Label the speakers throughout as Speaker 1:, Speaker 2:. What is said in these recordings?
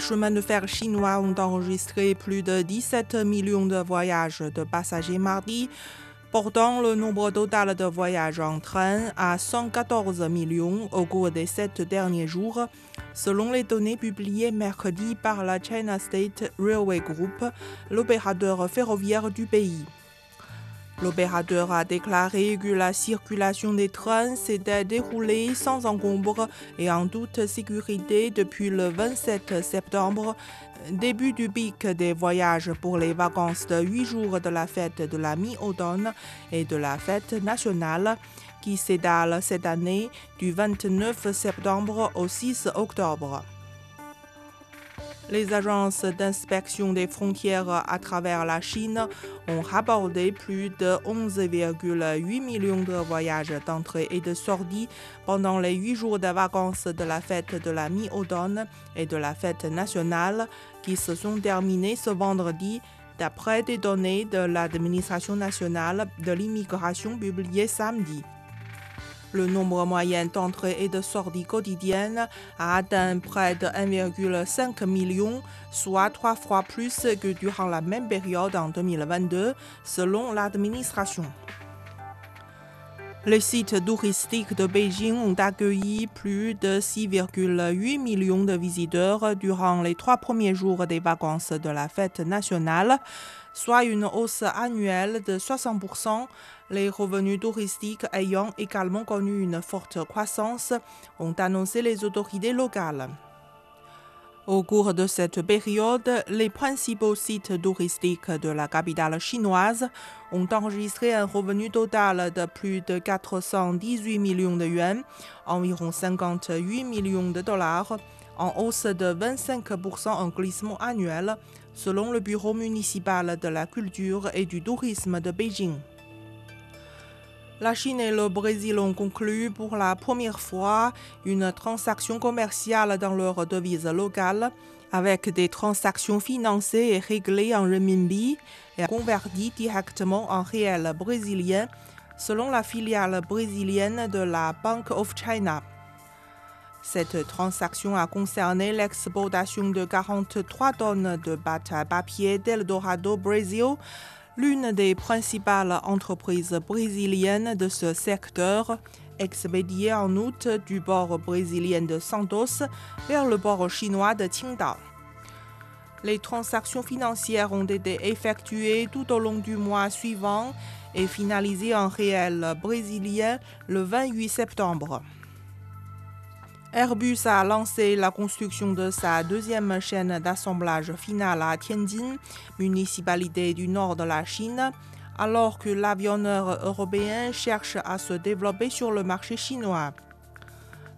Speaker 1: Les chemins de fer chinois ont enregistré plus de 17 millions de voyages de passagers mardi, portant le nombre total de voyages en train à 114 millions au cours des sept derniers jours, selon les données publiées mercredi par la China State Railway Group, l'opérateur ferroviaire du pays. L'opérateur a déclaré que la circulation des trains s'était déroulée sans encombre et en toute sécurité depuis le 27 septembre, début du pic des voyages pour les vacances de 8 jours de la fête de la mi-automne et de la fête nationale qui s'étale cette année du 29 septembre au 6 octobre. Les agences d'inspection des frontières à travers la Chine ont rapporté plus de 11,8 millions de voyages d'entrée et de sortie pendant les huit jours de vacances de la fête de la mi-automne et de la fête nationale qui se sont terminés ce vendredi d'après des données de l'administration nationale de l'immigration publiées samedi. Le nombre moyen d'entrées et de sorties quotidiennes a atteint près de 1,5 million, soit trois fois plus que durant la même période en 2022, selon l'administration. Les sites touristiques de Beijing ont accueilli plus de 6,8 millions de visiteurs durant les trois premiers jours des vacances de la fête nationale, soit une hausse annuelle de 60%, les revenus touristiques ayant également connu une forte croissance, ont annoncé les autorités locales. Au cours de cette période, les principaux sites touristiques de la capitale chinoise ont enregistré un revenu total de plus de 418 millions de yuan, environ 58 millions de dollars, en hausse de 25% en glissement annuel, selon le Bureau municipal de la culture et du tourisme de Beijing. La Chine et le Brésil ont conclu pour la première fois une transaction commerciale dans leur devise locale, avec des transactions financées et réglées en renminbi et converties directement en réel brésilien, selon la filiale brésilienne de la Bank of China. Cette transaction a concerné l'exportation de 43 tonnes de pâte à papier d'Eldorado Brésil, l'une des principales entreprises brésiliennes de ce secteur, expédiée en août du port brésilien de Santos vers le port chinois de Qingdao. Les transactions financières ont été effectuées tout au long du mois suivant et finalisées en réel brésilien le 28 septembre. Airbus a lancé la construction de sa deuxième chaîne d'assemblage finale à Tianjin, municipalité du nord de la Chine, alors que l'avionneur européen cherche à se développer sur le marché chinois.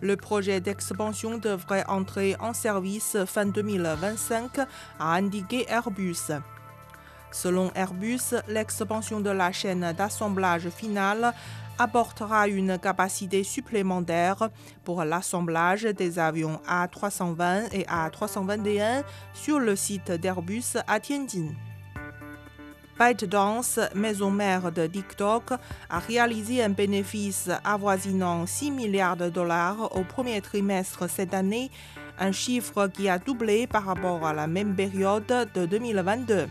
Speaker 1: Le projet d'expansion devrait entrer en service fin 2025, a indiqué Airbus. Selon Airbus, l'expansion de la chaîne d'assemblage finale apportera une capacité supplémentaire pour l'assemblage des avions A320 et A321 sur le site d'Airbus à Tianjin. ByteDance, maison mère de TikTok, a réalisé un bénéfice avoisinant 6 milliards de dollars au premier trimestre cette année, un chiffre qui a doublé par rapport à la même période de 2022.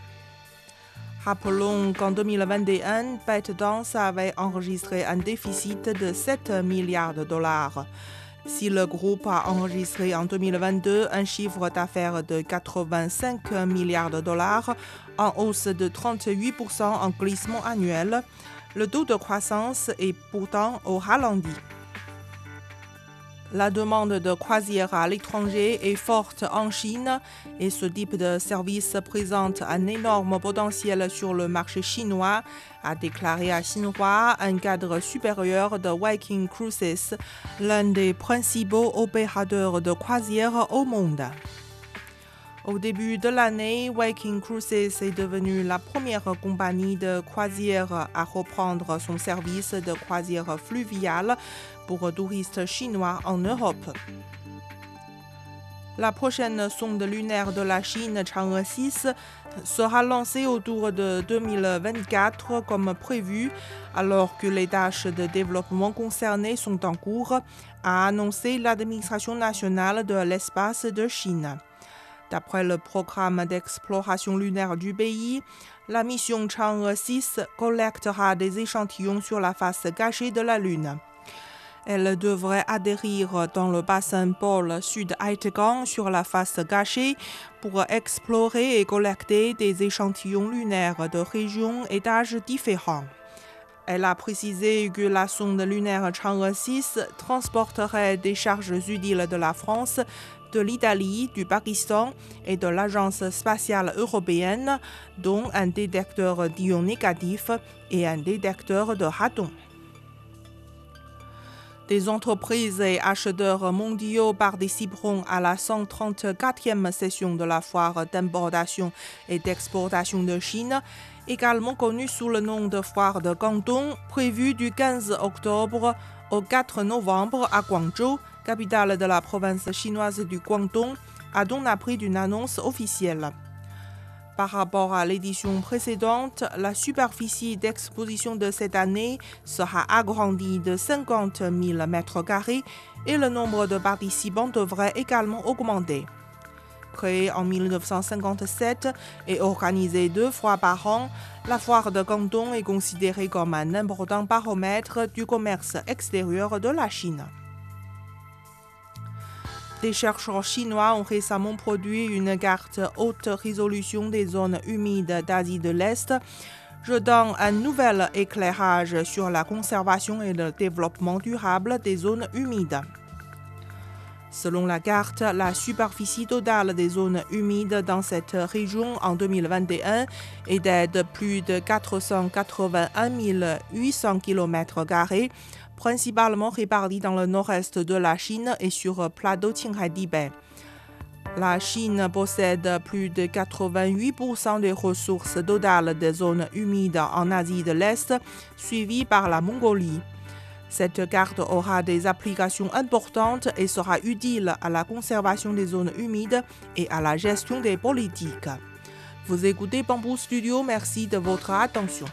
Speaker 1: Rappelons qu'en 2021, ByteDance avait enregistré un déficit de 7 milliards de dollars. Si le groupe a enregistré en 2022 un chiffre d'affaires de 85 milliards de dollars, en hausse de 38% en glissement annuel, le taux de croissance est pourtant au ralenti. La demande de croisière à l'étranger est forte en Chine et ce type de service présente un énorme potentiel sur le marché chinois, a déclaré à Xinhua un cadre supérieur de Viking Cruises, l'un des principaux opérateurs de croisière au monde. Au début de l'année, Viking Cruises est devenue la première compagnie de croisière à reprendre son service de croisière fluviale pour touristes chinois en Europe. La prochaine sonde lunaire de la Chine, Chang'e 6, sera lancée autour de 2024 comme prévu, alors que les tâches de développement concernées sont en cours, a annoncé l'administration nationale de l'espace de Chine. D'après le programme d'exploration lunaire du pays, la mission Chang'e 6 collectera des échantillons sur la face cachée de la Lune. Elle devrait atterrir dans le bassin pôle sud Aitegang sur la face gâchée pour explorer et collecter des échantillons lunaires de régions et d'âges différents. Elle a précisé que la sonde lunaire Chang'e 6 transporterait des charges utiles de la France, de l'Italie, du Pakistan et de l'Agence spatiale européenne, dont un détecteur d'ions négatifs et un détecteur de radon. Des entreprises et acheteurs mondiaux participeront à la 134e session de la foire d'importation et d'exportation de Chine, également connue sous le nom de foire de Guangdong, prévue du 15 octobre au 4 novembre à Guangzhou, capitale de la province chinoise du Guangdong, a donc appris d'une annonce officielle. Par rapport à l'édition précédente, la superficie d'exposition de cette année sera agrandie de 50 000 m2 et le nombre de participants devrait également augmenter. Créée en 1957 et organisée deux fois par an, la foire de Guangdong est considérée comme un important baromètre du commerce extérieur de la Chine. Des chercheurs chinois ont récemment produit une carte haute résolution des zones humides d'Asie de l'Est, jetant un nouvel éclairage sur la conservation et le développement durable des zones humides. Selon la carte, la superficie totale des zones humides dans cette région en 2021 est de plus de 481 800 km principalement répartis dans le nord-est de la Chine et sur plateau Qinghai-Tibet. La Chine possède plus de 88% des ressources totales des zones humides en Asie de l'Est, suivie par la Mongolie. Cette carte aura des applications importantes et sera utile à la conservation des zones humides et à la gestion des politiques. Vous écoutez Bamboo Studio, merci de votre attention.